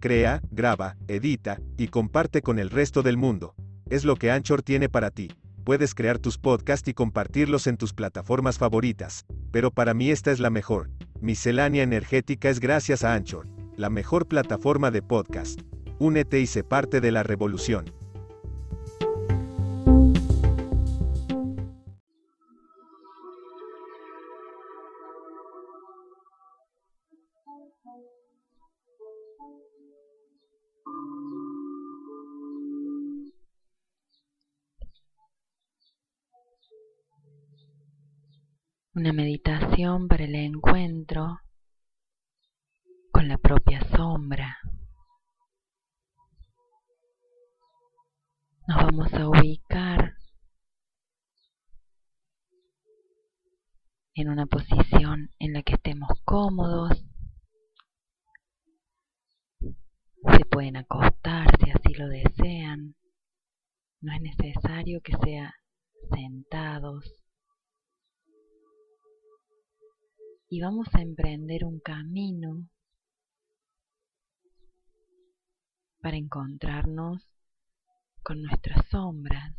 Crea, graba, edita, y comparte con el resto del mundo. Es lo que Anchor tiene para ti. Puedes crear tus podcasts y compartirlos en tus plataformas favoritas. Pero para mí esta es la mejor. Miscelánea Energética es gracias a Anchor, la mejor plataforma de podcast. Únete y sé parte de la revolución. Una meditación para el encuentro con la propia sombra. Nos vamos a ubicar en una posición en la que estemos cómodos. Se pueden acostar si así lo desean. No es necesario que sea sentados y vamos a emprender un camino para encontrarnos con nuestras sombras.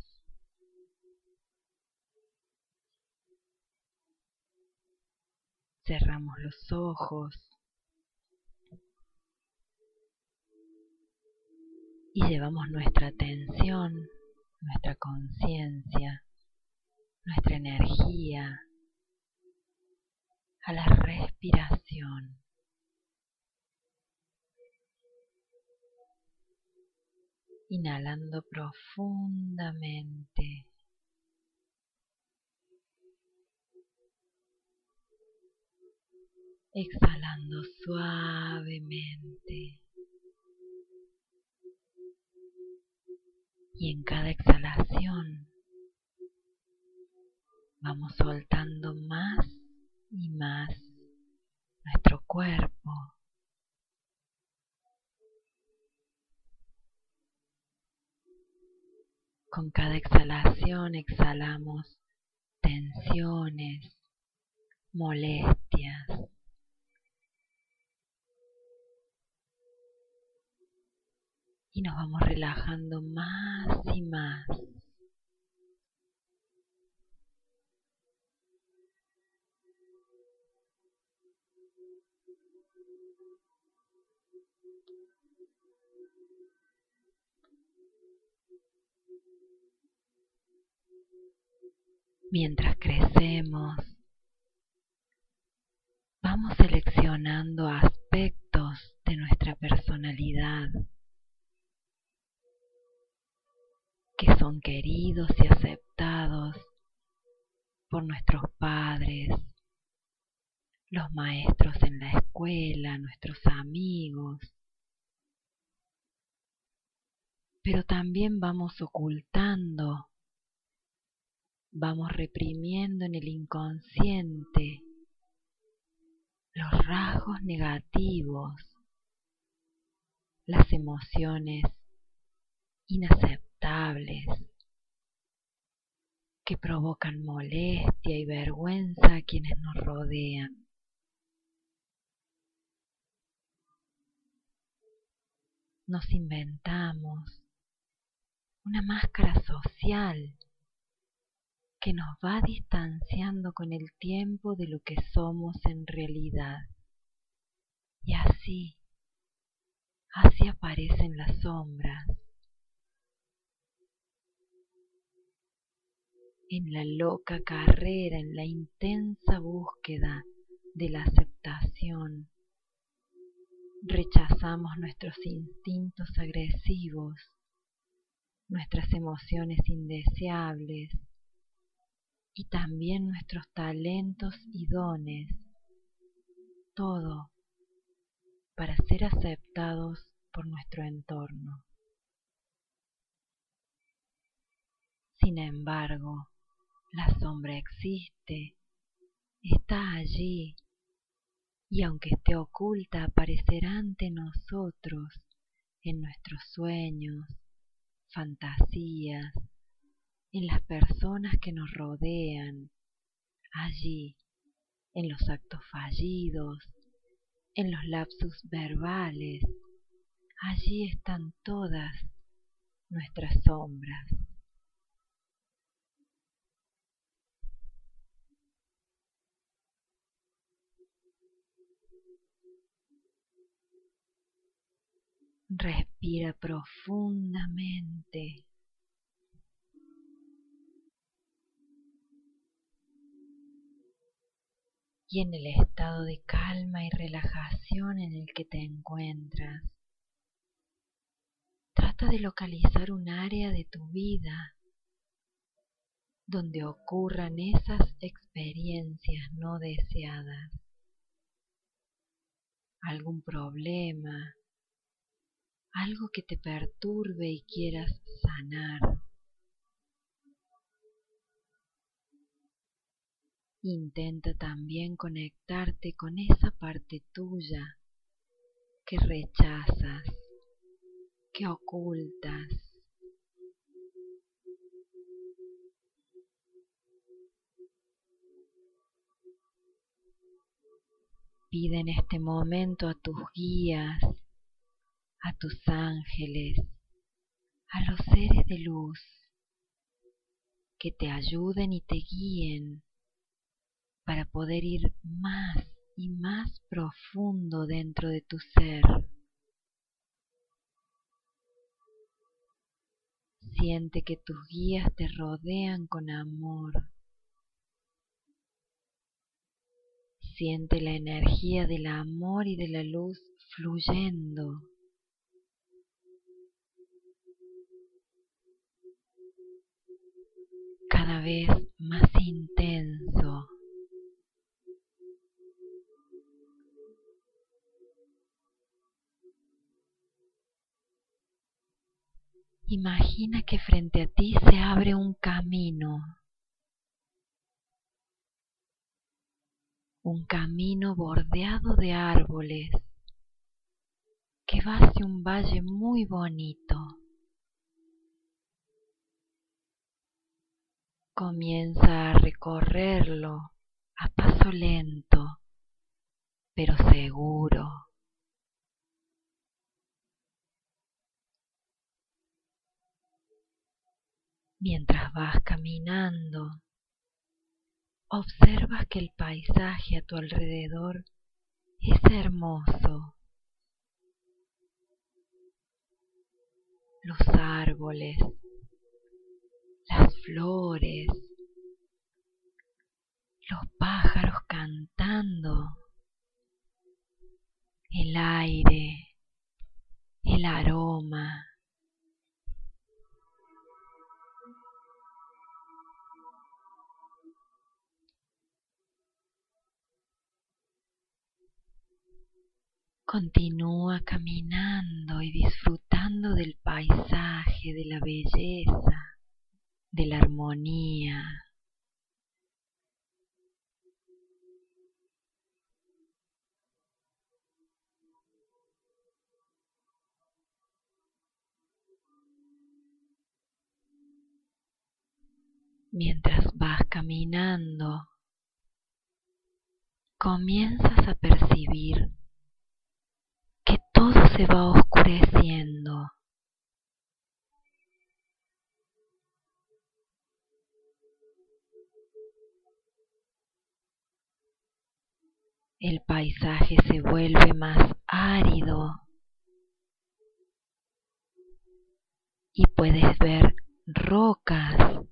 Cerramos los ojos y llevamos nuestra atención, nuestra conciencia, nuestra energía a la respiración. Inhalando profundamente. Exhalando suavemente. Y en cada exhalación vamos soltando más y más nuestro cuerpo. Con cada exhalación exhalamos tensiones, molestias. Y nos vamos relajando más y más. Mientras crecemos, vamos seleccionando aspectos de nuestra personalidad que son queridos y aceptados por nuestros padres, los maestros en la escuela, nuestros amigos. Pero también vamos ocultando vamos reprimiendo en el inconsciente los rasgos negativos, las emociones inaceptables que provocan molestia y vergüenza a quienes nos rodean. Nos inventamos una máscara social que nos va distanciando con el tiempo de lo que somos en realidad. Y así, así aparecen las sombras. En la loca carrera, en la intensa búsqueda de la aceptación, rechazamos nuestros instintos agresivos, nuestras emociones indeseables, y también nuestros talentos y dones, todo para ser aceptados por nuestro entorno. Sin embargo, la sombra existe, está allí, y aunque esté oculta, aparecerá ante nosotros en nuestros sueños, fantasías, en las personas que nos rodean, allí, en los actos fallidos, en los lapsus verbales, allí están todas nuestras sombras. Respira profundamente. Y en el estado de calma y relajación en el que te encuentras, trata de localizar un área de tu vida donde ocurran esas experiencias no deseadas, algún problema, algo que te perturbe y quieras sanar. Intenta también conectarte con esa parte tuya que rechazas, que ocultas. Pide en este momento a tus guías a tus ángeles, a los seres de luz, que te ayuden y te guíen para poder ir más y más profundo dentro de tu ser. Siente que tus guías te rodean con amor. Siente la energía del amor y de la luz fluyendo cada vez más intenso. Imagina que frente a ti se abre un camino, un camino bordeado de árboles que va hacia un valle muy bonito. Comienza a recorrerlo a paso lento, pero seguro. Mientras vas caminando, observas que el paisaje a tu alrededor es hermoso. Los árboles, flores, los pájaros cantando, el aire, el aroma. Continúa caminando y disfrutando del paisaje, de la belleza de la armonía. Mientras vas caminando, comienzas a percibir que todo se va oscureciendo. El paisaje se vuelve más árido y puedes ver rocas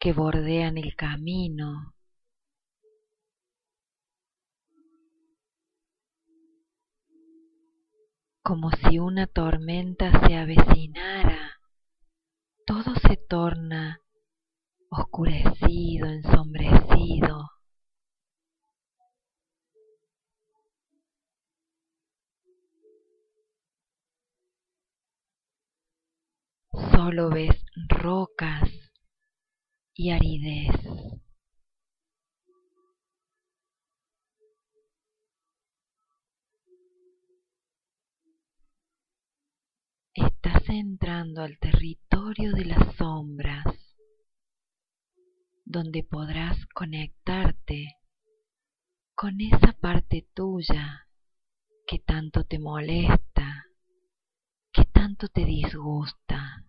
que bordean el camino. Como si una tormenta se avecinara, todo se torna oscurecido, ensombrecido. Solo ves rocas y aridez. Estás entrando al territorio de las sombras, donde podrás conectarte con esa parte tuya que tanto te molesta tanto te disgusta.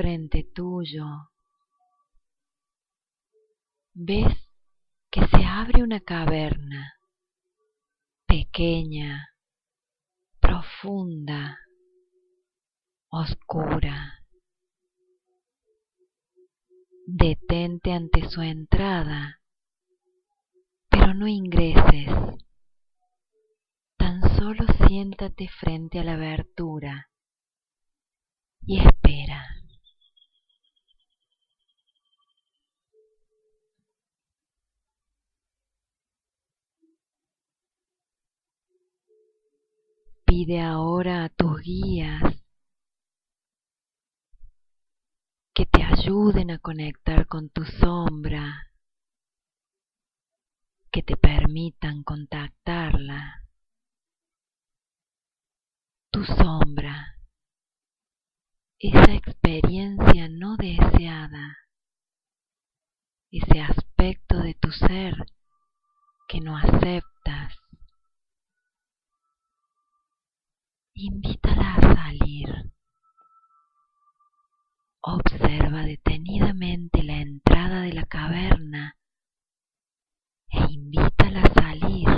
Frente tuyo, ves que se abre una caverna pequeña, profunda, oscura. Detente ante su entrada, pero no ingreses. Tan solo siéntate frente a la abertura y espera. Pide ahora a tus guías que te ayuden a conectar con tu sombra, que te permitan contactarla. Tu sombra, esa experiencia no deseada, ese aspecto de tu ser que no aceptas invítala a salir. Observa detenidamente la entrada de la caverna e invítala a salir.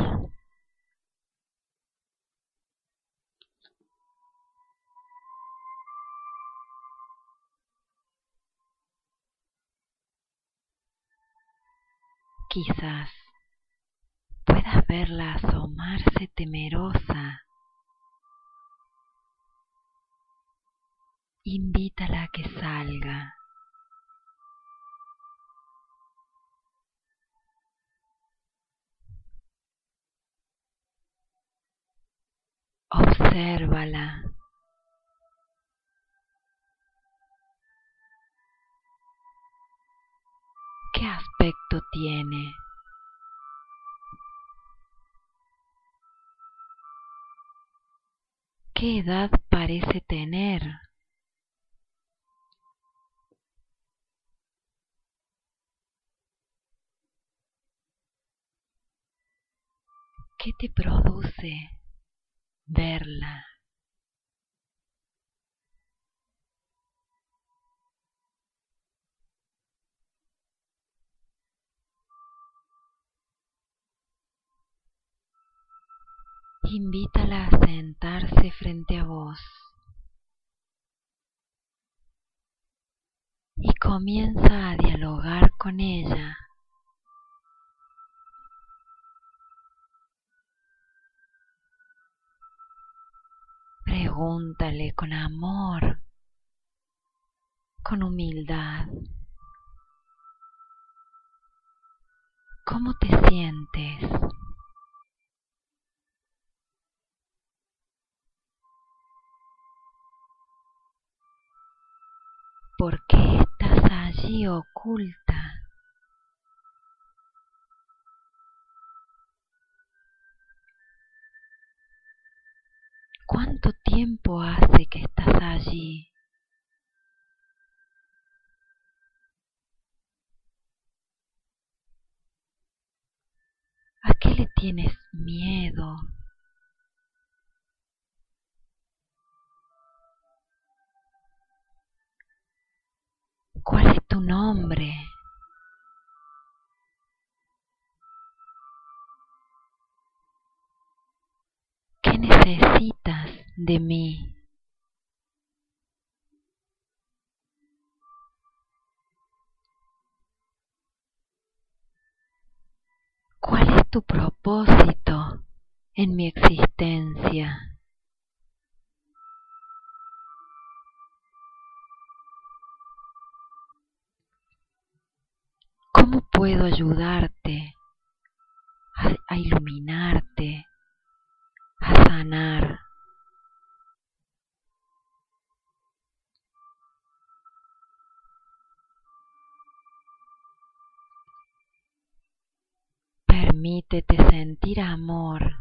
Quizás puedas verla asomarse temerosa invítala a que salga. Obsérvala. ¿Qué aspecto tiene? ¿Qué edad parece tener? ¿Qué te produce verla? Invítala a sentarse frente a vos y comienza a dialogar con ella. Pregúntale con amor, con humildad. ¿Cómo te sientes? ¿Por qué estás allí oculta? ¿Cuánto tiempo hace que estás allí? ¿A qué le tienes miedo? ¿Cuál es tu nombre? ¿Qué necesitas de mí? ¿Cuál es tu propósito en mi existencia? ¿Cómo puedo ayudarte a, iluminarte? Permítete sentir amor.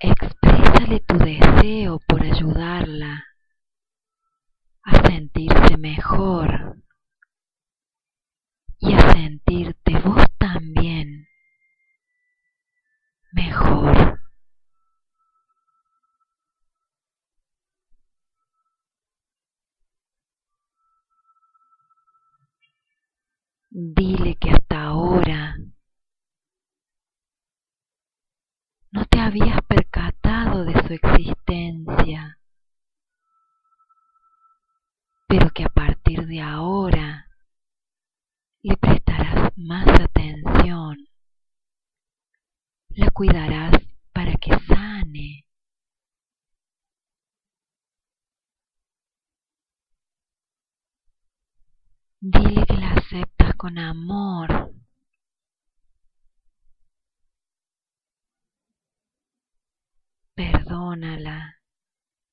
exprésale tu deseo por ayudarla a sentirse mejor y a sentirte vos también mejor. Dile que hasta ahora no te habías percatado de su existencia, pero que a partir de ahora le prestarás más atención, la cuidarás para que sane. Dile que la aceptas con amor.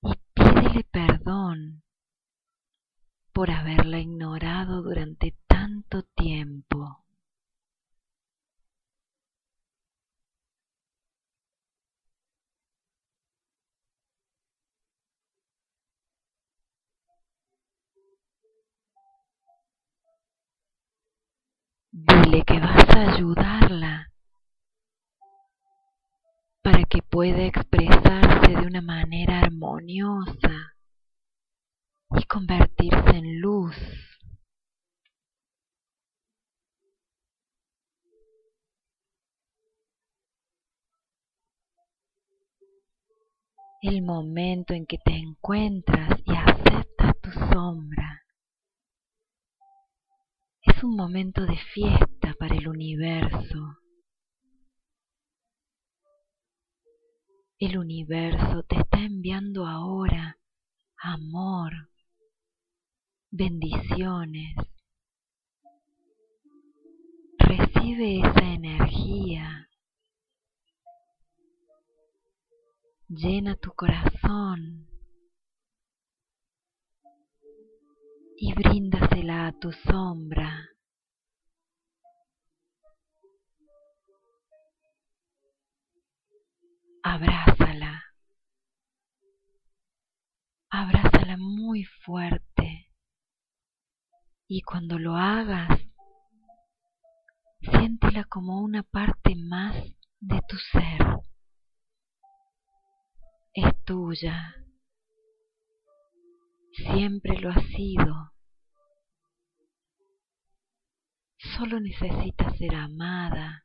Y pídele perdón por haberla ignorado durante tanto tiempo. Dile que vas a ayudarla para que pueda expresarse de una manera armoniosa y convertirse en luz. El momento en que te encuentras y aceptas tu sombra es un momento de fiesta para el universo. El universo te está enviando ahora amor, bendiciones. Recibe esa energía. Llena tu corazón y bríndasela a tu sombra. Abrázala. Abrázala muy fuerte. Y cuando lo hagas, siéntela como una parte más de tu ser. Es tuya. Siempre lo ha sido. Solo necesita ser amada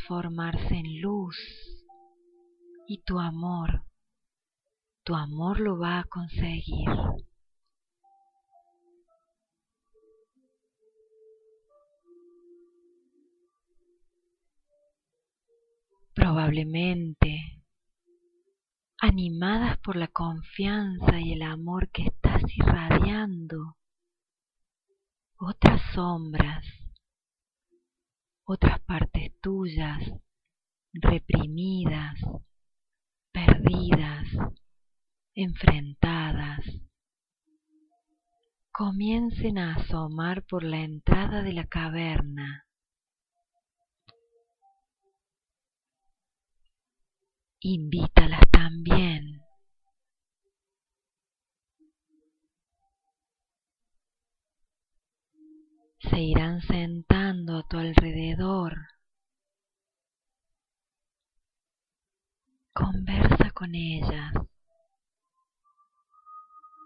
transformarse en luz. Y tu amor, tu amor lo va a conseguir. Probablemente, animadas por la confianza y el amor que estás irradiando, otras sombras, otras partes tuyas reprimidas, perdidas, enfrentadas, comiencen a asomar por la entrada de la caverna. Invítalas también. Se irán sentando a tu alrededor. Conversa con ellas,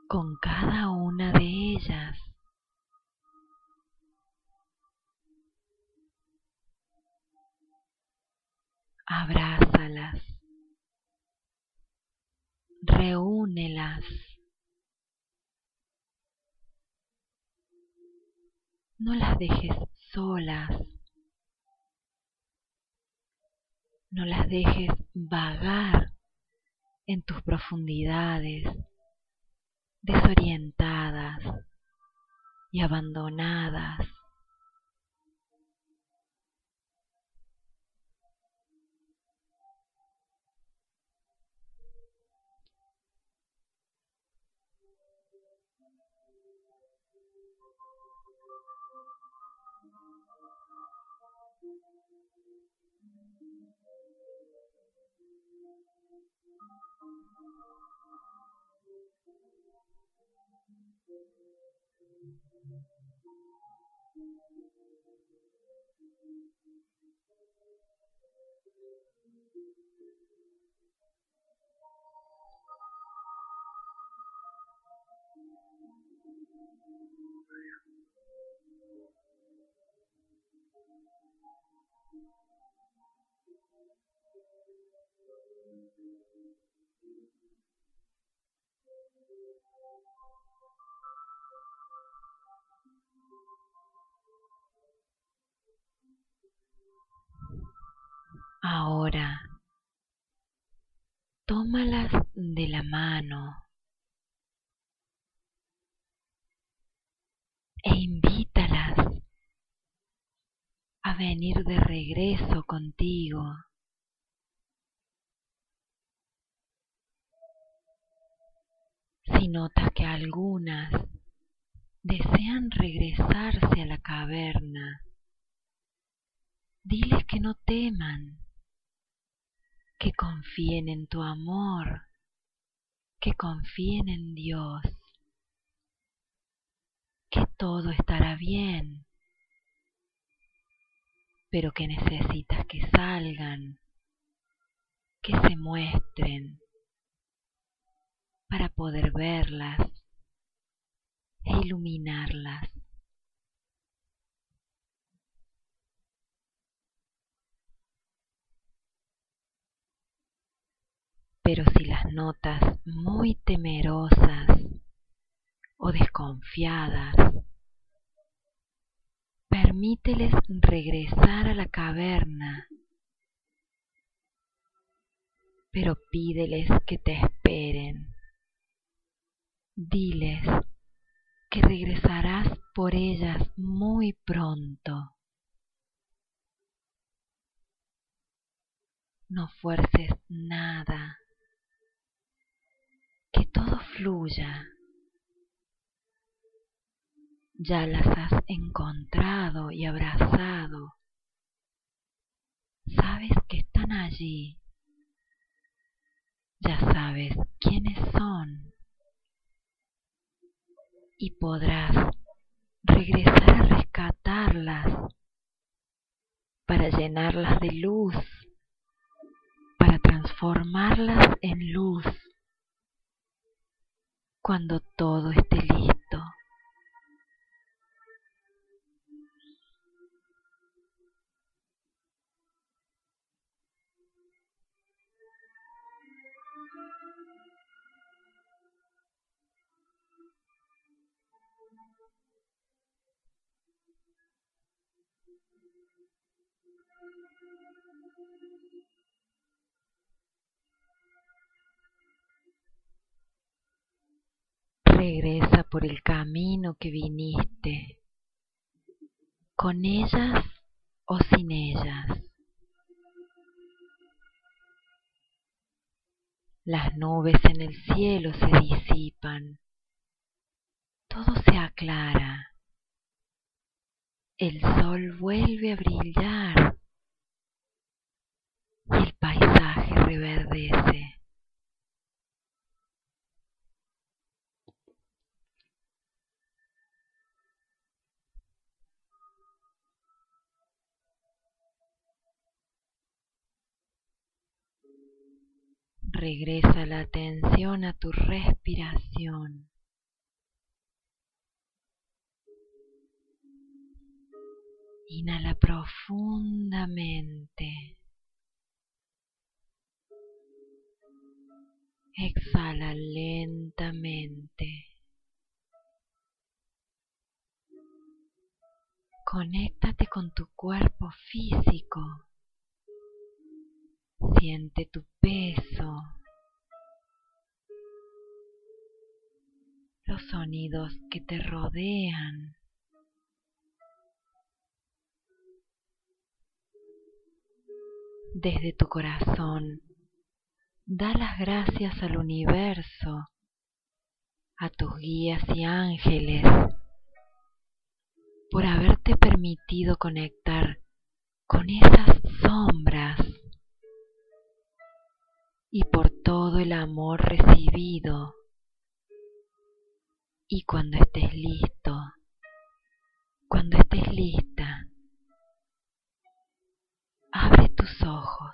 con cada una de ellas. Abrázalas, reúnelas. No las dejes solas. No las dejes vagar en tus profundidades, desorientadas y abandonadas. Hallelujah. Ahora, tómalas de la mano e invítalas a venir de regreso contigo. Si notas que algunas desean regresarse a la caverna, diles que no teman, que confíen en tu amor, que confíen en Dios, que todo estará bien, pero que necesitas que salgan, que se muestren para poder verlas e iluminarlas. Pero si las notas muy temerosas o desconfiadas, permíteles regresar a la caverna, pero pídeles que te esperen. Diles que regresarás por ellas muy pronto. No fuerces nada que todo fluya. Ya las has encontrado y abrazado. Sabes que están allí. Ya sabes quiénes son. Y podrás regresar a rescatarlas para llenarlas de luz, para transformarlas en luz cuando todo esté listo. Regresa por el camino que viniste, con ellas o sin ellas. Las nubes en el cielo se disipan, todo se aclara, el sol vuelve a brillar paisaje reverdece. Regresa la atención a tu respiración. Inhala profundamente. Exhala lentamente. Conéctate con tu cuerpo físico. Siente tu peso, los sonidos que te rodean. Desde tu corazón, da las gracias al universo, a tus guías y ángeles, por haberte permitido conectar con esas sombras y por todo el amor recibido. Y cuando estés listo, cuando estés lista, abre tus ojos.